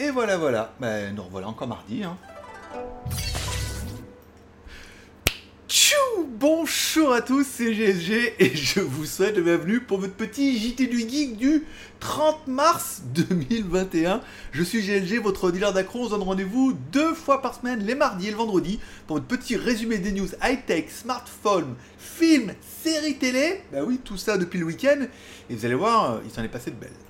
Et voilà, voilà. Ben, nous revoilà encore mardi. Hein. Tchou Bonjour à tous, c'est GSG et je vous souhaite la bienvenue pour votre petit JT du Geek du 30 mars 2021. Je suis GLG, votre dealer d'accro. On se donne rendez-vous deux fois par semaine, les mardis et le vendredi, pour votre petit résumé des news high-tech, smartphone, films, séries télé. Bah oui, tout ça depuis le week-end. Et vous allez voir, il s'en est passé de belles.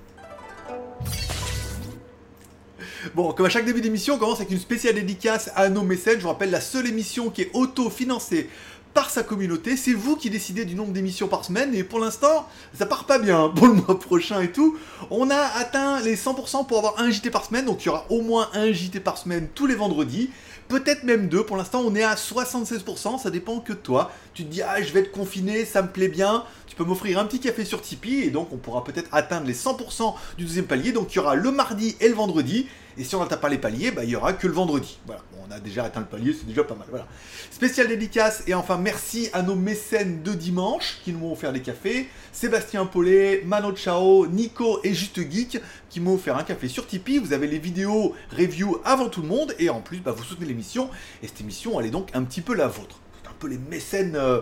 Bon, comme à chaque début d'émission, on commence avec une spéciale dédicace à nos mécènes. Je vous rappelle, la seule émission qui est auto-financée par sa communauté. C'est vous qui décidez du nombre d'émissions par semaine. Et pour l'instant, ça part pas bien pour le mois prochain et tout. On a atteint les 100% pour avoir un JT par semaine. Donc il y aura au moins un JT par semaine tous les vendredis. Peut-être même deux. Pour l'instant, on est à 76%. Ça dépend que de toi. Tu te dis, ah, je vais être confiné, ça me plaît bien. Tu peux m'offrir un petit café sur Tipeee. Et donc, on pourra peut-être atteindre les 100% du deuxième palier. Donc, il y aura le mardi et le vendredi. Et si on n'atteint pas les paliers, bah, il y aura que le vendredi. Voilà, on a déjà atteint le palier, c'est déjà pas mal. Voilà. Spécial dédicace et enfin merci à nos mécènes de dimanche qui nous ont offert des cafés. Sébastien Paulet, Mano Chao, Nico et Juste Geek qui m'ont offert un café sur Tipeee. Vous avez les vidéos review avant tout le monde et en plus bah, vous soutenez l'émission. Et cette émission elle est donc un petit peu la vôtre. C'est un peu les mécènes euh,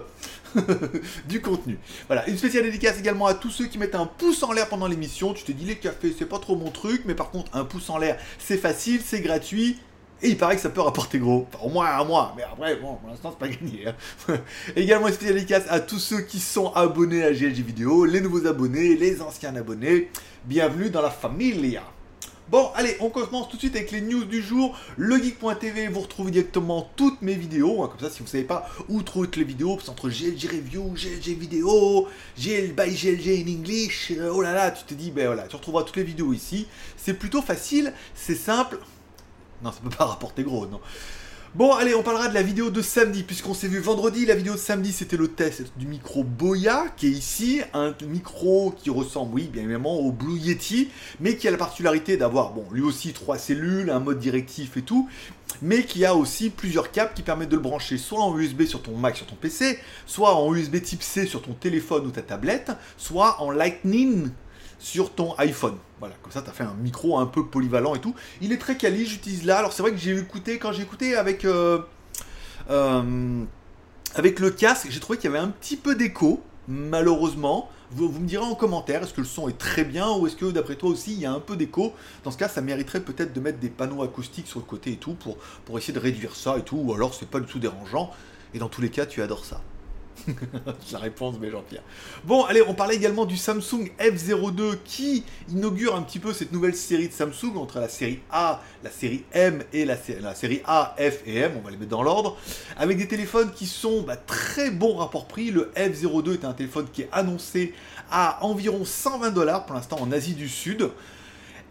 du contenu. Voilà, une spéciale dédicace également à tous ceux qui mettent un pouce en l'air pendant l'émission. Tu te dis les cafés, c'est pas trop mon truc, mais par contre, un pouce en l'air, c'est facile, c'est gratuit. Et il paraît que ça peut rapporter gros. Enfin, au moins à moi. Mais après, bon, pour l'instant, c'est pas gagné. Hein. Également, une spéciale dédicace à tous ceux qui sont abonnés à GLG Vidéo, les nouveaux abonnés, les anciens abonnés. Bienvenue dans la famille. Bon, allez, on commence tout de suite avec les news du jour. Legeek.tv, vous retrouvez directement toutes mes vidéos. Hein, comme ça, si vous ne savez pas où trouver toutes les vidéos, c'est entre GLG Review, GLG Vidéo, GL by GLG in English. Euh, oh là là, tu te dis, ben voilà, tu retrouveras toutes les vidéos ici. C'est plutôt facile, c'est simple. Non, ça peut pas rapporter gros, non. Bon, allez, on parlera de la vidéo de samedi, puisqu'on s'est vu vendredi. La vidéo de samedi, c'était le test du micro Boya, qui est ici, un micro qui ressemble, oui, bien évidemment, au Blue Yeti, mais qui a la particularité d'avoir, bon, lui aussi trois cellules, un mode directif et tout, mais qui a aussi plusieurs câbles qui permettent de le brancher soit en USB sur ton Mac, sur ton PC, soit en USB type C sur ton téléphone ou ta tablette, soit en Lightning sur ton iPhone. Voilà, comme ça, tu fait un micro un peu polyvalent et tout. Il est très quali, j'utilise là. Alors, c'est vrai que j'ai écouté, quand j'ai écouté avec, euh, euh, avec le casque, j'ai trouvé qu'il y avait un petit peu d'écho, malheureusement. Vous, me direz en commentaire, est-ce que le son est très bien ou est-ce que d'après toi aussi il y a un peu d'écho? Dans ce cas, ça mériterait peut-être de mettre des panneaux acoustiques sur le côté et tout pour, pour essayer de réduire ça et tout, ou alors c'est pas du tout dérangeant. Et dans tous les cas, tu adores ça. la réponse, mais Jean-Pierre. Bon, allez, on parlait également du Samsung F02 qui inaugure un petit peu cette nouvelle série de Samsung entre la série A, la série M et la, série A, F et M, on va les mettre dans l'ordre, avec des téléphones qui sont bah, très bons rapport prix. Le F02 est un téléphone qui est annoncé à environ 120 dollars pour l'instant en Asie du Sud.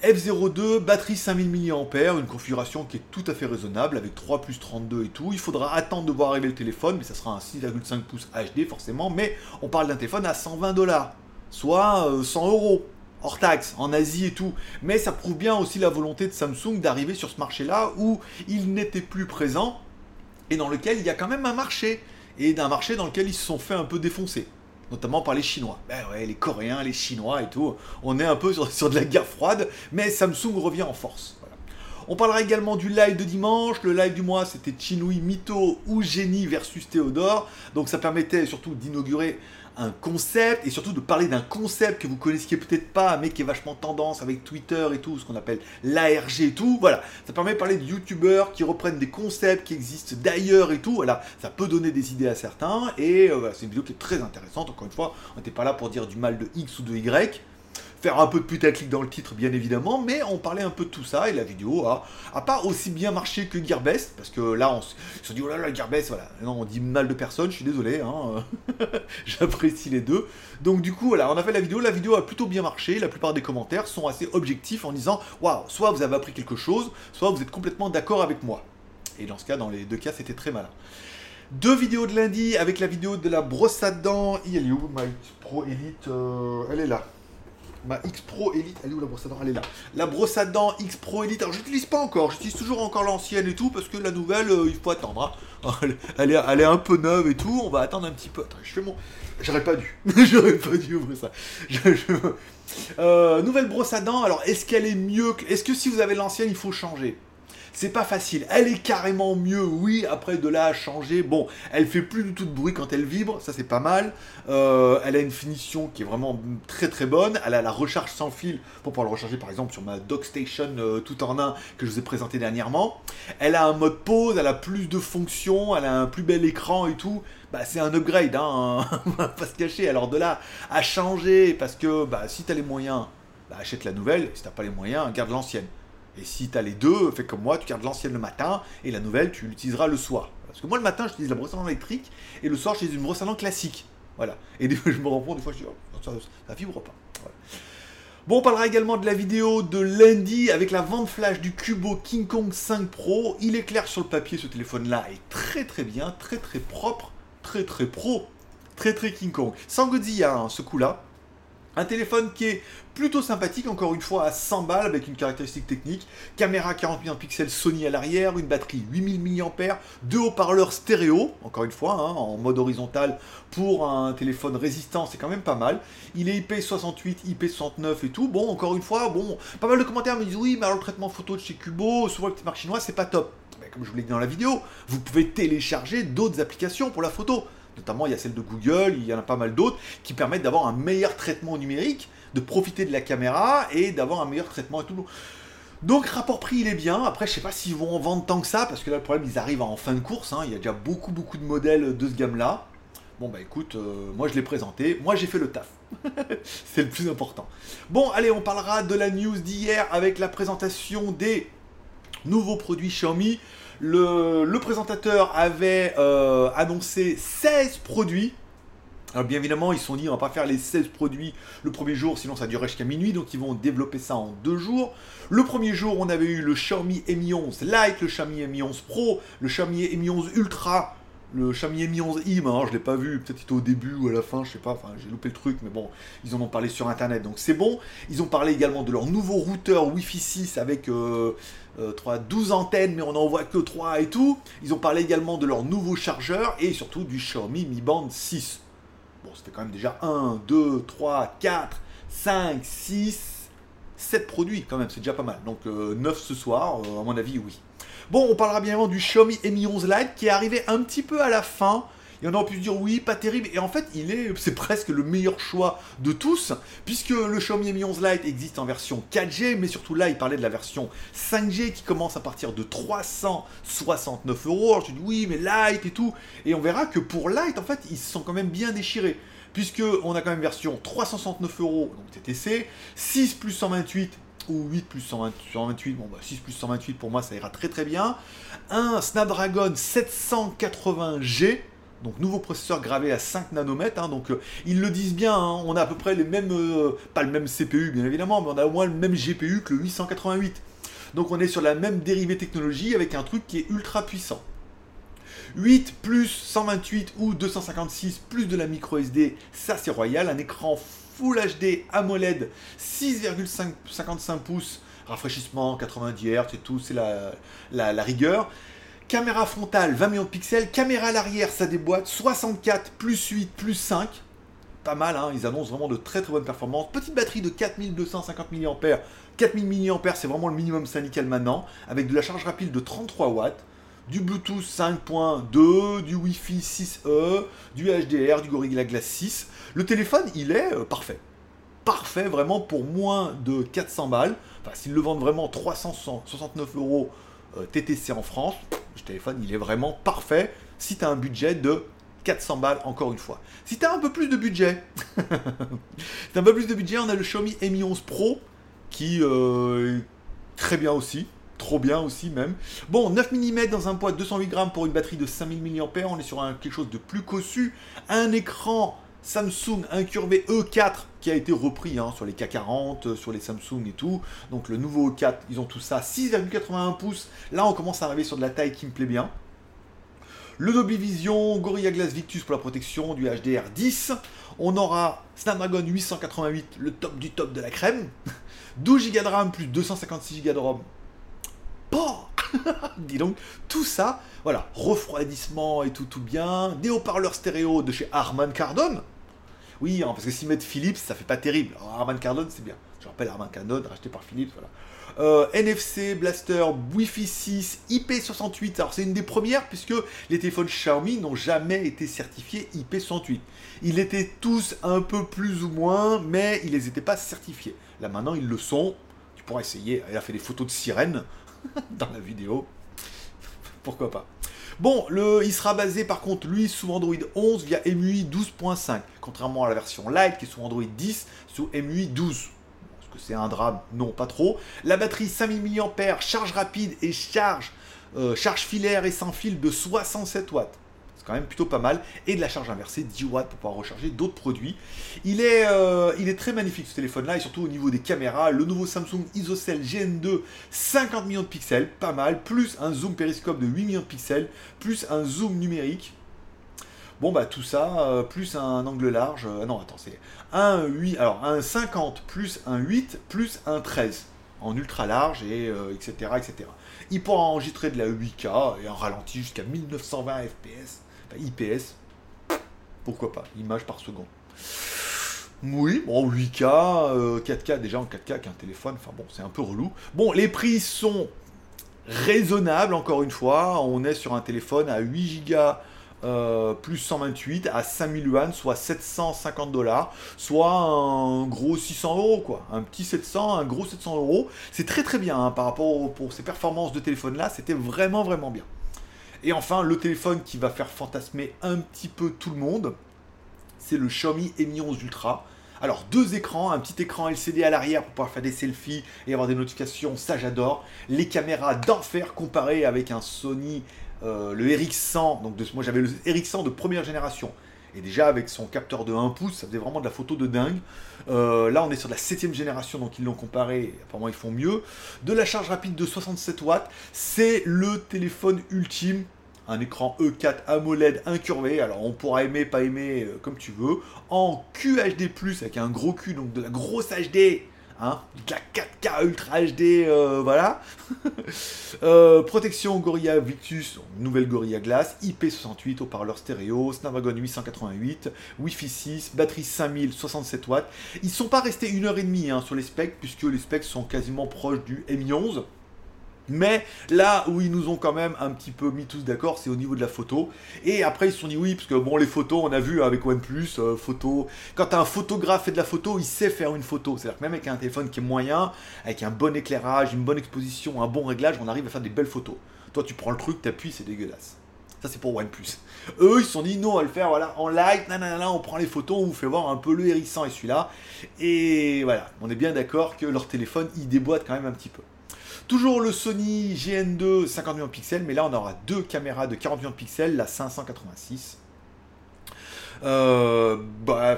F02, batterie 5000 mAh, une configuration qui est tout à fait raisonnable avec 3 plus 32 et tout. Il faudra attendre de voir arriver le téléphone, mais ça sera un 6,5 pouces HD forcément. Mais on parle d'un téléphone à 120 dollars, soit 100 euh, euros hors taxe en Asie et tout. Mais ça prouve bien aussi la volonté de Samsung d'arriver sur ce marché-là où il n'était plus présent et dans lequel il y a quand même un marché. Et d'un marché dans lequel ils se sont fait un peu défoncer notamment par les Chinois. Ben ouais, les Coréens, les Chinois et tout. On est un peu sur, de la guerre froide, mais Samsung revient en force. On parlera également du live de dimanche. Le live du mois, c'était Chinui, Mito ou Génie versus Théodore. Donc ça permettait surtout d'inaugurer un concept et surtout de parler d'un concept que vous connaissiez peut-être pas mais qui est vachement tendance avec Twitter et tout, ce qu'on appelle l'ARG et tout. Voilà, ça permet de parler de youtubeurs qui reprennent des concepts qui existent d'ailleurs et tout. Voilà, ça peut donner des idées à certains et euh, c'est une vidéo qui est très intéressante. Encore une fois, on n'était pas là pour dire du mal de X ou de Y faire un peu de putaclic dans le titre, bien évidemment, mais on parlait un peu de tout ça, et la vidéo a, pas aussi bien marché que Gearbest, parce que là, on, se dit, oh là là, Gearbest, voilà, non, on dit mal de personnes, je suis désolé, hein, j'apprécie les deux. Donc du coup, voilà, on a fait la vidéo, la vidéo a plutôt bien marché, la plupart des commentaires sont assez objectifs en disant, waouh, soit vous avez appris quelque chose, soit vous êtes complètement d'accord avec moi. Et dans ce cas, dans les deux cas, c'était très malin. Deux vidéos de lundi avec la vidéo de la brosse à dents. Il Pro Elite euh, Elle est là. Ma X Pro Elite. Elle est où la brosse à dents? Elle est là. La brosse à dents X Pro Elite. Alors, j'utilise pas encore. J'utilise toujours encore l'ancienne et tout parce que la nouvelle, euh, il faut attendre. hein. Elle, est, un peu neuve et tout. On va attendre un petit peu. Attends, je fais mon. J'aurais pas dû. J'aurais pas dû ouvrir ça. Euh, nouvelle brosse à dents. Alors, est-ce qu'elle est mieux que... Est-ce que si vous avez l'ancienne, il faut changer? C'est pas facile. Elle est carrément mieux, oui. Après, de là à changer, bon, elle fait plus du tout de bruit quand elle vibre, ça c'est pas mal. Euh, elle a une finition qui est vraiment très très bonne. Elle a la recharge sans fil pour pouvoir le recharger par exemple sur ma Dockstation euh, tout en un que je vous ai présenté dernièrement. Elle a un mode pause, elle a plus de fonctions, elle a un plus bel écran et tout. Bah, c'est un upgrade, hein, on va pas se cacher. Alors de là à changer, parce que bah, si t'as les moyens, bah, achète la nouvelle. Si t'as pas les moyens, garde l'ancienne. Et si tu as les deux, fais comme moi, tu gardes l'ancienne le matin et la nouvelle, tu l'utiliseras le soir. Parce que moi, le matin, j'utilise la brosse à dents électrique et le soir, j'utilise une brosse à dents classique. Voilà. Et des fois, je me rends compte, des fois, je dis, oh, ça, vibre pas. Bon, on parlera également de la vidéo de lundi avec la vente flash du Cubo King Kong 5 Pro. Il est clair sur le papier, ce téléphone-là est très très bien, très très propre, très très pro, très très King Kong. Sans Godzilla, hein, ce coup-là. Un téléphone qui est plutôt sympathique, encore une fois à 100 balles avec une caractéristique technique. Caméra 48 pixels Sony à l'arrière, une batterie 8000 mAh, deux haut-parleurs stéréo, encore une fois, hein, en mode horizontal pour un téléphone résistant, c'est quand même pas mal. Il est IP68, IP69 et tout. Bon, encore une fois, bon, pas mal de commentaires me disent oui, mais alors le traitement photo de chez Cubo, souvent les marques chinoises, c'est pas top. Comme je vous l'ai dit dans la vidéo, vous pouvez télécharger d'autres applications pour la photo. Notamment, il y a celle de Google, il y en a pas mal d'autres qui permettent d'avoir un meilleur traitement numérique, de profiter de la caméra et d'avoir un meilleur traitement et tout. Donc, rapport prix, il est bien. Après, je sais pas s'ils vont en vendre tant que ça, parce que là, le problème, ils arrivent en fin de course. hein. Il y a déjà beaucoup, beaucoup de modèles de ce gamme-là. Bon, bah écoute, euh, moi je l'ai présenté, moi j'ai fait le taf. C'est le plus important. Bon, allez, on parlera de la news d'hier avec la présentation des nouveaux produits Xiaomi. Le, le présentateur avait euh, annoncé 16 produits. Alors bien évidemment, ils se sont dit on va pas faire les 16 produits le premier jour, sinon ça durerait jusqu'à minuit, donc ils vont développer ça en deux jours. Le premier jour, on avait eu le Xiaomi Mi 11 Lite, le Xiaomi Mi 11 Pro, le Xiaomi Mi 11 Ultra, le Xiaomi Mi 11 i, alors je l'ai pas vu, peut-être était au début ou à la fin, je sais pas, j'ai loupé le truc, mais bon, ils en ont parlé sur internet, donc c'est bon. Ils ont parlé également de leur nouveau routeur Wi-Fi 6 avec euh, euh, 3, 12 antennes, mais on n'en voit que 3 et tout. Ils ont parlé également de leur nouveau chargeur et surtout du Xiaomi Mi Band 6. Bon, ça fait quand même déjà 1, 2, 3, 4, 5, 6, 7 produits quand même, c'est déjà pas mal. Donc euh, 9 ce soir, euh, à mon avis, oui. Bon, on parlera bien évidemment du Xiaomi Mi 11 Lite qui est arrivé un petit peu à la fin. Et on aurait pu se dire oui, pas terrible. Et en fait, il est, c'est presque le meilleur choix de tous, puisque le Xiaomi Mi 11 Lite existe en version 4G, mais surtout là, il parlait de la version 5G qui commence à partir de 369 euros. Alors je dis oui, mais Lite et tout. Et on verra que pour Lite, en fait, ils se sont quand même bien déchirés. Puisque on a quand même version 369 euros, donc TTC, 6 plus 128 ou 8 plus 120 128, bon bah 6 plus 128 pour moi ça ira très très bien. Un Snapdragon 780G, donc nouveau processeur gravé à 5 nanomètres, hein, donc euh, ils le disent bien, hein, on a à peu près les mêmes, euh, pas le même CPU bien évidemment, mais on a au moins le même GPU que le 888. Donc on est sur la même dérivée technologie avec un truc qui est ultra puissant. 8 plus 128 ou 256 plus de la micro SD, ça c'est royal, un écran Full HD AMOLED 6,55 pouces, rafraîchissement 90 Hz et tout, c'est la, la, la rigueur. Caméra frontale 20 millions de pixels, caméra à l'arrière ça déboîte 64 plus 8 plus 5. Pas mal, hein, ils annoncent vraiment de très très bonnes performances. Petite batterie de 4250 mAh. 4000 mAh c'est vraiment le minimum syndical maintenant, avec de la charge rapide de 33 watts du Bluetooth 5.2, du Wi-Fi 6E, du HDR, du Gorilla Glass 6. Le téléphone, il est euh, parfait. Parfait, vraiment, pour moins de 400 balles. Enfin, s'ils le vendent vraiment 369 euros euh, TTC en France, le téléphone, il est vraiment parfait si tu as un budget de 400 balles, encore une fois. Si tu as un peu plus de budget, si un peu plus de budget, on a le Xiaomi Mi 11 Pro, qui euh, est très bien aussi trop bien aussi même. Bon, 9 mm dans un poids de 208 grammes pour une batterie de 5000 mAh, on est sur quelque chose de plus cossu. Un écran Samsung incurvé E4 qui a été repris hein, sur les K40, sur les Samsung et tout. Donc le nouveau E4, ils ont tout ça. 6,81 pouces. Là, on commence à arriver sur de la taille qui me plaît bien. le Dolby Vision, Gorilla Glass Victus pour la protection, du HDR10. On aura Snapdragon 888, le top du top de la crème. 12 Go de RAM plus 256 Go de ROM. Pas Dis donc, tout ça, voilà, refroidissement et tout, tout bien. Des haut-parleurs stéréo de chez Harman Kardon. Oui, hein, parce que s'ils mettent Philips, ça fait pas terrible. Alors, Harman Kardon, c'est bien. Je rappelle Harman Kardon, racheté par Philips, voilà. Euh, NFC, Blaster, Wi-Fi 6, IP68. Alors c'est une des premières puisque les téléphones Xiaomi n'ont jamais été certifiés IP68. Ils étaient tous un peu plus ou moins, mais ils n'étaient pas certifiés. Là maintenant ils le sont. Tu pourras essayer. Elle a fait des photos de sirène dans la vidéo. Pourquoi pas? Bon, le, il sera basé par contre, lui, sous Android 11 via MUI 12.5, contrairement à la version Lite qui est sous Android 10 sous MUI 12 c'est un drame, non pas trop. La batterie 5000 mAh, charge rapide et charge, euh, charge filaire et sans fil de 67 watts. Quand même plutôt pas mal. Et de la charge inversée, 10 watts pour pouvoir recharger d'autres produits. Il est, euh, il est très magnifique ce téléphone-là, et surtout au niveau des caméras. Le nouveau Samsung ISOCELL GN2, 50 millions de pixels, pas mal. Plus un zoom périscope de 8 millions de pixels, plus un zoom numérique. Bon, bah tout ça, euh, plus un angle large. Euh, non, attends, c'est un 8, alors un 50 plus un 8 plus un 13 en ultra large et etc., etc. Il pourra enregistrer de la 8K et un ralenti jusqu'à 1920 fps, IPS. Pourquoi pas, image par seconde. Oui, bon, 8K, 4K, déjà en 4K avec un téléphone, enfin bon, c'est un peu relou. Bon, les prix sont raisonnables, encore une fois. On est sur un téléphone à 8 Go euh, plus 128 à 5000 yuan, soit 750 dollars, soit un gros 600 euros, quoi. Un petit 700, un gros 700 euros. C'est très très bien hein, par rapport pour ces performances de téléphone là, c'était vraiment vraiment bien. Et enfin, le téléphone qui va faire fantasmer un petit peu tout le monde, c'est le Xiaomi Mi 11 Ultra. Alors deux écrans, un petit écran LCD à l'arrière pour pouvoir faire des selfies et avoir des notifications, ça j'adore. Les caméras d'enfer comparées avec un Sony euh, le RX100, donc moi j'avais le RX100 de première génération. Et déjà avec son capteur de 1 pouce, ça faisait vraiment de la photo de dingue. Euh, là on est sur la 7 génération, donc ils l'ont comparé, apparemment ils font mieux. De la charge rapide de 67 watts, c'est le téléphone ultime. Un écran E4 AMOLED incurvé, alors on pourra aimer, pas aimer, euh, comme tu veux. En QHD+, avec un gros Q, donc de la grosse HD, Hein, de la 4K Ultra HD, euh, voilà. Euh, protection Gorilla Victus, nouvelle Gorilla Glass, IP68, haut-parleur stéréo, Snapdragon 888, Wi-Fi 6, batterie 5000, 67 watts. Ils sont pas restés une heure et demie hein, sur les specs, puisque les specs sont quasiment proches du Mi 11. Mais là où ils nous ont quand même un petit peu mis tous d'accord, c'est au niveau de la photo. Et après, ils se sont dit oui, parce que bon, les photos, on a vu avec OnePlus, euh, photo. Quand un photographe fait de la photo, il sait faire une photo. C'est-à-dire que même avec un téléphone qui est moyen, avec un bon éclairage, une bonne exposition, un bon réglage, on arrive à faire des belles photos. Toi, tu prends le truc, t'appuies, c'est dégueulasse. Ça, c'est pour OnePlus. Eux, ils se sont dit, non, on va le faire, voilà, en light, nanana, on prend les photos, on vous fait voir un peu le hérissant et celui-là. Et voilà, on est bien d'accord que leur téléphone, il déboîte quand même un petit peu. Toujours le Sony GN2 50 millions de pixels, mais là on aura deux caméras de 40 millions de pixels, la 586. Euh, bah,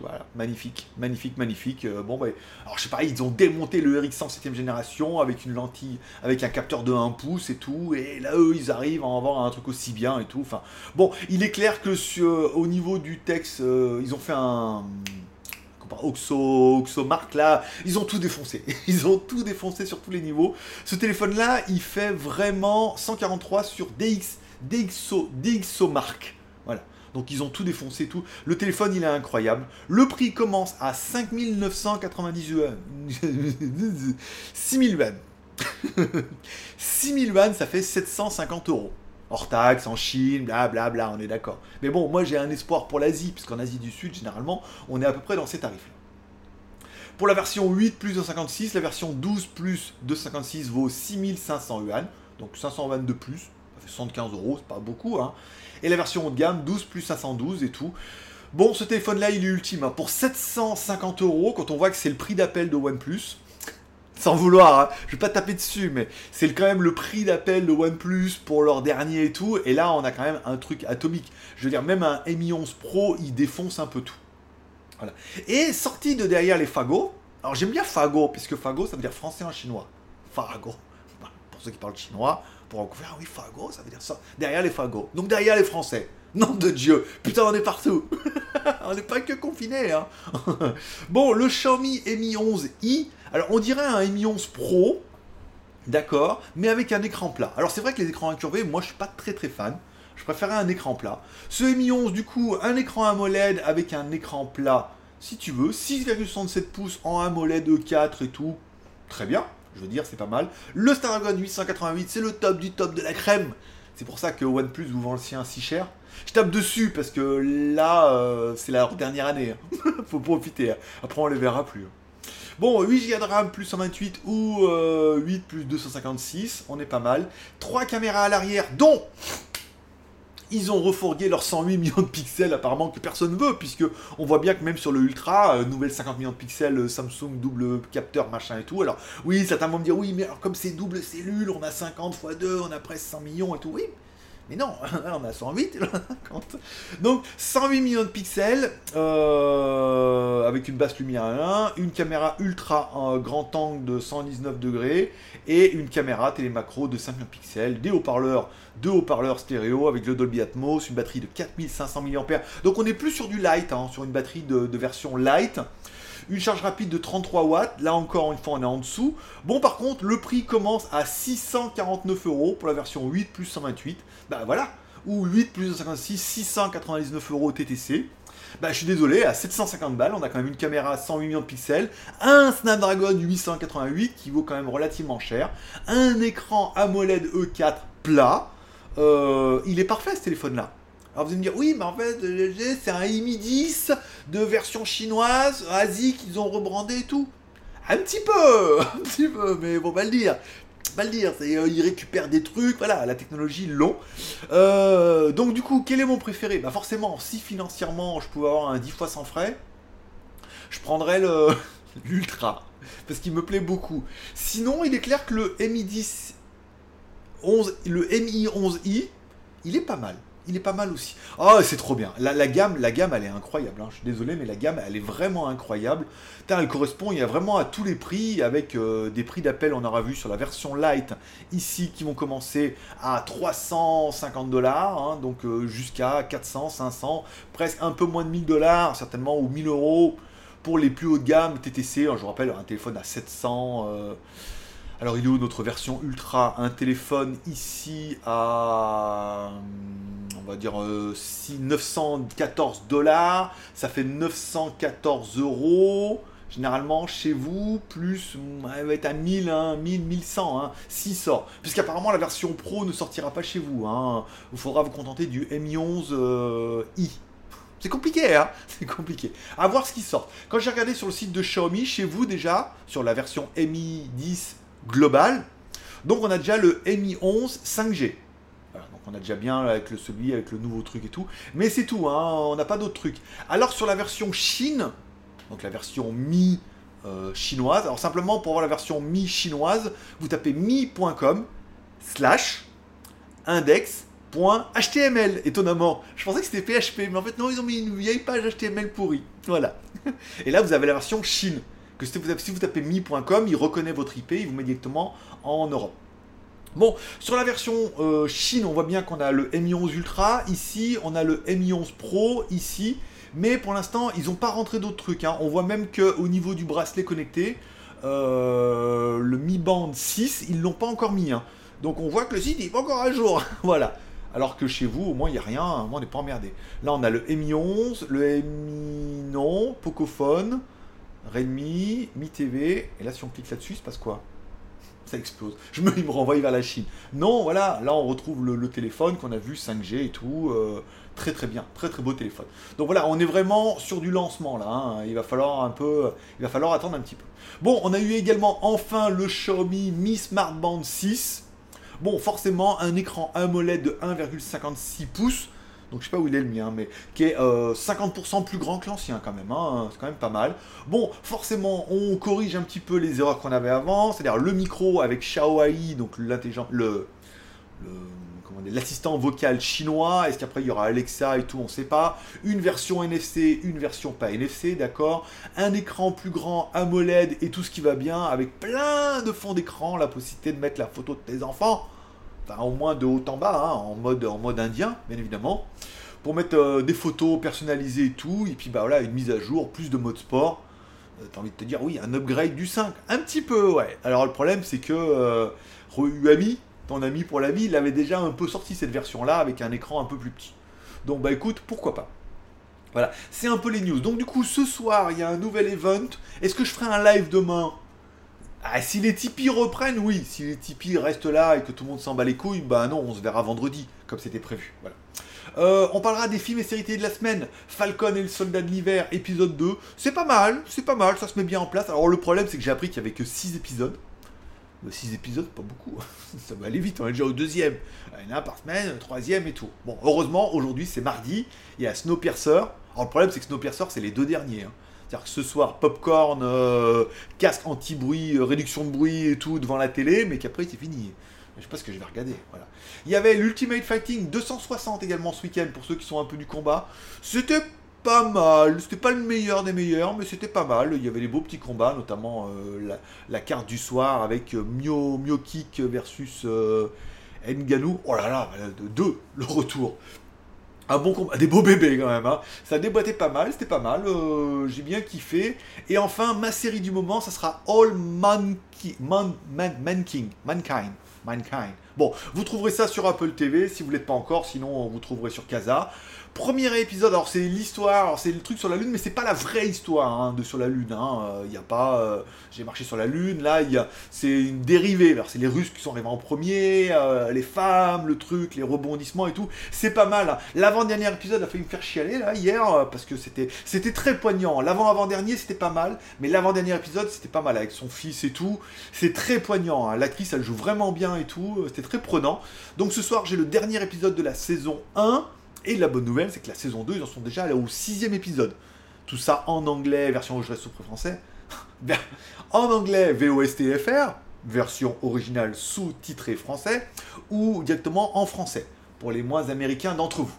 voilà, magnifique, magnifique, magnifique. Euh, bon, bah, alors je sais pas, ils ont démonté le RX100 7 génération avec une lentille, avec un capteur de 1 pouce et tout, et là eux ils arrivent à avoir un truc aussi bien et tout. Enfin, bon, il est clair que au niveau du texte, euh, ils ont fait un Oxo, Oxo Mark là, ils ont tout défoncé. Ils ont tout défoncé sur tous les niveaux. Ce téléphone là, il fait vraiment 143 sur DX, DxO, DxO Mark. Voilà. Donc ils ont tout défoncé, tout. Le téléphone, il est incroyable. Le prix commence à 5990 yuan. 6000 yuan. 6000 yuan, ça fait 750 euros hors taxe, en Chine, blablabla, bla, bla, on est d'accord. Mais bon, moi j'ai un espoir pour l'Asie, puisqu'en Asie du Sud, généralement, on est à peu près dans ces tarifs-là. Pour la version 8 plus 256, la version 12 plus 256 vaut 6500 yuan, donc 500 yuan de plus, ça fait 75 euros, c'est pas beaucoup, hein. Et la version haut de gamme, 12 plus 512 et tout. Bon, ce téléphone-là, il est ultime. Hein. Pour 750 euros, quand on voit que c'est le prix d'appel de OnePlus, sans vouloir, hein. je vais pas taper dessus, mais c'est quand même le prix d'appel de OnePlus pour leur dernier et tout. Et là, on a quand même un truc atomique. Je veux dire, même un Mi 11 Pro, il défonce un peu tout. Voilà. Et sorti de derrière les fagots, alors j'aime bien fagot, puisque fagot, ça veut dire français en chinois. Fagot. Pour ceux qui parlent chinois, pour faire ah oui, Fago, ça veut dire ça. Derrière les Fago. Donc derrière les Français. Nom de Dieu, putain, on est partout. on n'est pas que confinés. Hein. bon, le Xiaomi Mi 11i. Alors, on dirait un Mi 11 Pro, d'accord, mais avec un écran plat. Alors, c'est vrai que les écrans incurvés, moi, je suis pas très très fan. Je préférais un écran plat. Ce Mi 11, du coup, un écran AMOLED avec un écran plat, si tu veux, 6,67 pouces en AMOLED E4 et tout, très bien. Je veux dire, c'est pas mal. Le Snapdragon 888, c'est le top du top de la crème. C'est pour ça que OnePlus vous vend le sien si cher. Je tape dessus parce que là, euh, c'est la dernière année. Hein. Faut profiter. Hein. Après, on les verra plus. Hein. Bon, 8 Go de RAM plus 128 ou 8 euh, plus 256, on est pas mal. 3 caméras à l'arrière, dont ils ont refourgué leurs 108 millions de pixels apparemment que personne ne veut, puisque on voit bien que même sur le Ultra, euh, nouvelle 50 millions de pixels, euh, Samsung double capteur, machin et tout. Alors oui, certains vont me dire oui, mais alors comme c'est double cellule, on a 50 x 2, on a presque 100 millions et tout. Oui, mais non, on a 108, Donc 108 millions de pixels euh, avec une basse lumière à 1, une caméra ultra en grand angle de 119 degrés et une caméra télémacro de 5 pixels, des haut-parleurs, deux haut-parleurs stéréo avec le Dolby Atmos, une batterie de 4500 mAh. Donc on est plus sur du light, hein, sur une batterie de version light. Une charge rapide de 33 watts, là encore une fois on est en dessous. Bon par contre le prix commence à 649 euros pour la version 8 plus 128. Bah voilà, ou 8 plus 256, 699 euros TTC. Bah, je suis désolé, à 750 balles, on a quand même une caméra à 108 millions de pixels, un Snapdragon 888 qui vaut quand même relativement cher, un écran AMOLED E4 plat. Euh, il est parfait ce téléphone-là. Alors vous allez me dire, oui, mais en fait, c'est un Mi 10 de version chinoise, Asie, qu'ils ont rebrandé et tout. Un petit peu, un petit peu, mais bon, va le dire. Pas le dire, c'est, euh, ils récupèrent des trucs, voilà, la technologie long. Euh, donc du coup, quel est mon préféré? Bah forcément, si financièrement je pouvais avoir un 10 fois sans frais, je prendrais l'Ultra, parce qu'il me plaît beaucoup. Sinon, il est clair que le Mi 10 11, le Mi 11i, il est pas mal il est pas mal aussi. Oh, c'est trop bien. La, gamme, la gamme, elle est incroyable. Hein. Je suis désolé, mais la gamme, elle est vraiment incroyable. elle correspond, il y a vraiment à tous les prix, avec euh, des prix d'appel, on aura vu sur la version light ici, qui vont commencer à 350 dollars, hein. donc euh, jusqu'à 400, 500, presque un peu moins de 1000 dollars, certainement, ou 1000 euros pour les plus hautes de gamme TTC. Hein, je vous rappelle, un téléphone à 700. Alors, il est où notre version ultra? Un téléphone ici à, on va dire, 914 euh, dollars. Ça fait 914 euros. Généralement, chez vous, plus, elle va être à 1000, 1000, 1100, hein, 600. Puisqu'apparemment, la version Pro ne sortira pas chez vous. Hein. Il faudra vous contenter du Mi 11 euh. C'est compliqué, hein C'est compliqué. À voir ce qui sort. Quand j'ai regardé sur le site de Xiaomi, chez vous déjà, sur la version Mi 10 global. Donc on a déjà le Mi 11 5G. donc on a déjà bien avec le, celui avec le nouveau truc et tout. Mais c'est tout, hein, on n'a pas d'autres trucs. Alors sur la version Chine, donc la version Mi euh, chinoise, alors simplement pour voir la version Mi chinoise, vous tapez mi.com slash index.html. Étonnamment, je pensais que c'était PHP, mais en fait non, ils ont mis une vieille page HTML pourrie. Voilà. Et là vous avez la version Chine que si vous, tapez mi.com, il reconnaît votre IP, il vous met directement en Europe. Bon, sur la version euh, Chine, on voit bien qu'on a le Mi 11 Ultra, ici, on a le Mi 11 Pro, ici, mais pour l'instant, ils n'ont pas rentré d'autres trucs. Hein. On voit même qu'au niveau du bracelet connecté, euh, le Mi Band 6, ils ne l'ont pas encore mis. Hein. Donc on voit que le site n'est pas encore à jour. voilà. Alors que chez vous, au moins, il n'y a rien, on n'est pas emmerdé. Là, on a le Mi 11, le Mi non, Pocophone, Redmi, Mi TV, et là si on clique là-dessus, il se passe quoi? Ça explose. Je me, il me renvoie vers la Chine. Non, voilà, là on retrouve le, téléphone qu'on a vu 5G et tout. Euh, très très bien, très très beau téléphone. Donc voilà, on est vraiment sur du lancement là. Hein. Il va falloir il va falloir attendre un petit peu. Bon, on a eu également enfin le Xiaomi Mi Smart Band 6. Bon, forcément un écran AMOLED de 1,56 pouces donc je sais pas où il est le mien, mais qui est 50% euh, plus grand que l'ancien quand même, hein, c'est quand même pas mal. Bon, forcément, on corrige un petit peu les erreurs qu'on avait avant, c'est-à-dire le micro avec Xiaoai, donc l'intelligent, le, le l'assistant vocal chinois. Est-ce qu'après il y aura Alexa et tout, on ne sait pas. Une version NFC, une version pas NFC, d'accord. Un écran plus grand, AMOLED et tout ce qui va bien, avec plein de fonds d'écran, la possibilité de mettre la photo de tes enfants, au moins de haut en bas, hein, en, mode, en mode indien, bien évidemment. Pour mettre euh, des photos personnalisées et tout, et puis bah voilà, une mise à jour, plus de mode sport. Euh, t'as envie de te dire, oui, un upgrade du 5. Un petit peu, ouais. Alors le problème, c'est que euh, ton ami pour la vie, il avait déjà un peu sorti cette version-là avec un écran un peu plus petit. Donc bah écoute, pourquoi pas. Voilà, c'est un peu les news. Donc du coup, ce soir, il y a un nouvel event. Est-ce que je ferai un live demain? Ah, si les Tipeee reprennent, oui. Si les Tipeee restent là et que tout le monde s'en bat les couilles, bah non, on se verra vendredi, comme c'était prévu. Voilà. Euh, on parlera des films et séries de la semaine. Falcon et le soldat de l'hiver, épisode 2. C'est pas mal, c'est pas mal, ça se met bien en place. Alors le problème, c'est que j'ai appris qu'il y avait que 6 épisodes. 6 épisodes, pas beaucoup. ça va aller vite, on est déjà au deuxième. Il y en a un par semaine, un troisième et tout. Bon, heureusement, aujourd'hui c'est mardi, il y a Snowpiercer. Alors le problème, c'est que Snowpiercer, c'est les deux derniers. Hein. C'est-à-dire que ce soir, popcorn, euh, casque anti-bruit, euh, réduction de bruit et tout devant la télé, mais qu'après c'est fini. Je sais pas ce que je vais regarder. Voilà. Il y avait l'Ultimate Fighting 260 également ce week-end pour ceux qui sont un peu du combat. C'était pas mal. C'était pas le meilleur des meilleurs, mais c'était pas mal. Il y avait des beaux petits combats, notamment euh, la, carte du soir avec Mio, Mio Kick versus Nganou. Oh là là, de deux, le retour. Un bon combat, des beaux bébés quand même. Hein. Ça déboîtait pas mal, c'était pas mal. Euh, j'ai bien kiffé. Et enfin, ma série du moment, ça sera All Man, Man, Man, King, Mankind. Mankind. Bon, vous trouverez ça sur Apple TV si vous l'êtes pas encore, sinon vous trouverez sur Casa. Premier épisode, alors c'est l'histoire, c'est le truc sur la Lune, mais c'est pas la vraie histoire hein, de sur la Lune. Il hein. n'y euh, a pas, euh, j'ai marché sur la Lune, là, c'est une dérivée. C'est les Russes qui sont arrivés en premier, euh, les femmes, le truc, les rebondissements et tout. C'est pas mal. Hein. L'avant-dernier épisode a failli me faire chialer là hier parce que c'était, très poignant. L'avant-avant-dernier c'était pas mal, mais l'avant-dernier épisode c'était pas mal avec son fils et tout. C'est très poignant. L'actrice elle joue vraiment bien et tout. C'était très prenant. Donc ce soir j'ai le dernier épisode de la saison 1. Et la bonne nouvelle, c'est que la saison 2, ils en sont déjà allés au sixième épisode. Tout ça en anglais, version je reste français. en anglais, VOSTFR, version originale sous-titrée français, ou directement en français, pour les moins américains d'entre vous.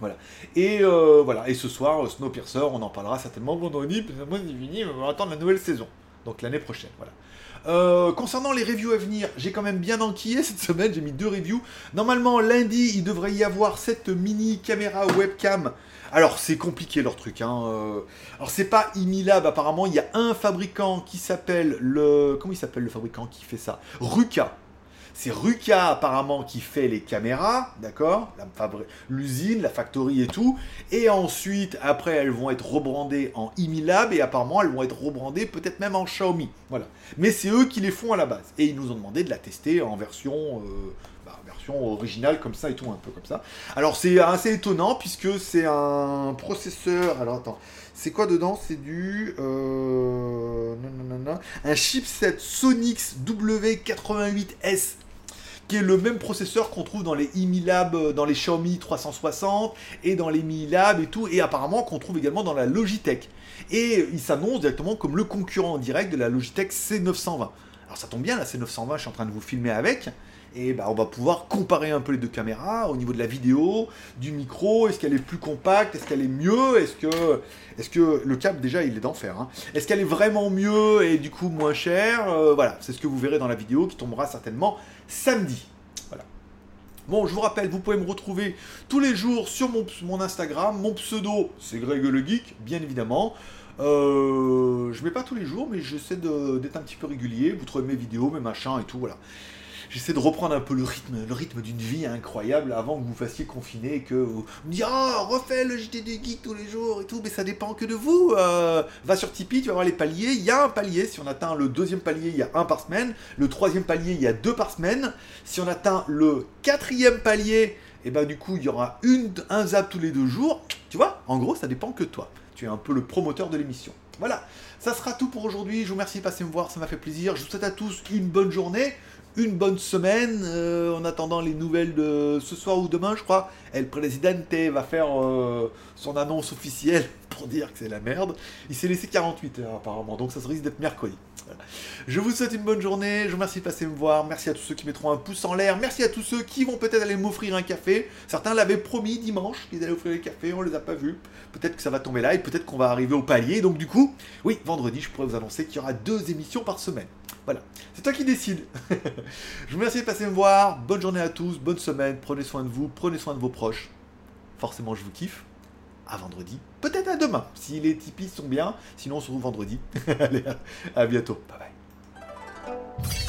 Voilà. Et euh, voilà. Et ce soir, Snowpiercer, on en parlera certainement vendredi, parce que moi c'est fini, on va attendre la nouvelle saison. Donc l'année prochaine. Voilà. Euh, concernant les reviews à venir, j'ai quand même bien enquillé cette semaine, j'ai mis deux reviews. Normalement, lundi, il devrait y avoir cette mini caméra webcam. Alors, c'est compliqué leur truc. Hein. Euh. Alors, c'est pas Imilab, apparemment, il y a un fabricant qui s'appelle le. Comment il s'appelle le fabricant qui fait ça? Ruka. C'est Ruka apparemment qui fait les caméras, d'accord L'usine, la factory et tout. Et ensuite, après, elles vont être rebrandées en Imilab et apparemment, elles vont être rebrandées peut-être même en Xiaomi. Voilà. Mais c'est eux qui les font à la base. Et ils nous ont demandé de la tester en version... Euh, bah, originale comme ça et tout, un peu comme ça. Alors c'est assez étonnant puisque c'est un processeur... Alors attends, c'est quoi dedans? C'est du... Euh, un chipset Sonix W88S qui est le même processeur qu'on trouve dans les Imilab, euh, dans les Xiaomi 360 et dans les Mi Lab et tout, et apparemment qu'on trouve également dans la Logitech. Et il s'annonce directement comme le concurrent direct de la Logitech C920. Alors ça tombe bien, la C920, je suis en train de vous filmer avec. Et bah, on va pouvoir comparer un peu les deux caméras au niveau de la vidéo, du micro, est-ce qu'elle est plus compacte, est-ce qu'elle est mieux, est-ce que, est que le câble déjà il est d'enfer, hein. est-ce qu'elle est vraiment mieux et du coup moins chère, euh, voilà, c'est ce que vous verrez dans la vidéo qui tombera certainement samedi. Bon, je vous rappelle, vous pouvez me retrouver tous les jours sur mon, mon Instagram, mon pseudo c'est Greg le Geek, bien évidemment. Euh, je mets pas tous les jours, mais j'essaie d'être un petit peu régulier. Vous trouvez mes vidéos, mes machins et tout, voilà j'essaie de reprendre un peu le rythme, le rythme d'une vie incroyable avant que vous fassiez confiner et que vous me disiez oh refais le JT des tous les jours et tout, mais ça dépend que de vous. Euh, va sur Tipeee, tu vas voir les paliers. Il y a un palier, si on atteint le deuxième palier, il y a un par semaine. Le troisième palier, il y a deux par semaine. Si on atteint le quatrième palier, et eh ben du coup il y aura un zap tous les deux jours. Tu vois, en gros ça dépend que de toi. Tu es un peu le promoteur de l'émission. Voilà, ça sera tout pour aujourd'hui. Je vous remercie de passer me voir, ça m'a fait plaisir. Je vous souhaite à tous une bonne journée une bonne semaine euh, en attendant les nouvelles de ce soir ou demain, je crois. El Presidente va faire euh, son annonce officielle pour dire que c'est la merde. Il s'est laissé 48 heures apparemment, donc ça se risque d'être mercredi. Je vous souhaite une bonne journée, je vous remercie de passer me voir, merci à tous ceux qui mettront un pouce en l'air, merci à tous ceux qui vont peut-être aller m'offrir un café. Certains l'avaient promis dimanche qu'ils allaient offrir les cafés, on les a pas vus. Peut-être que ça va tomber là et peut-être qu'on va arriver au palier. Donc du coup, oui, vendredi, je pourrais vous annoncer qu'il y aura deux émissions par semaine. Voilà, c'est toi qui décides. je vous remercie de passer me voir, bonne journée à tous, bonne semaine, prenez soin de vous, prenez soin de vos proches. Forcément, je vous kiffe à vendredi. Peut-être à demain, si les Tipeee sont bien. Sinon, on se retrouve vendredi. Allez, à bientôt. Bye bye.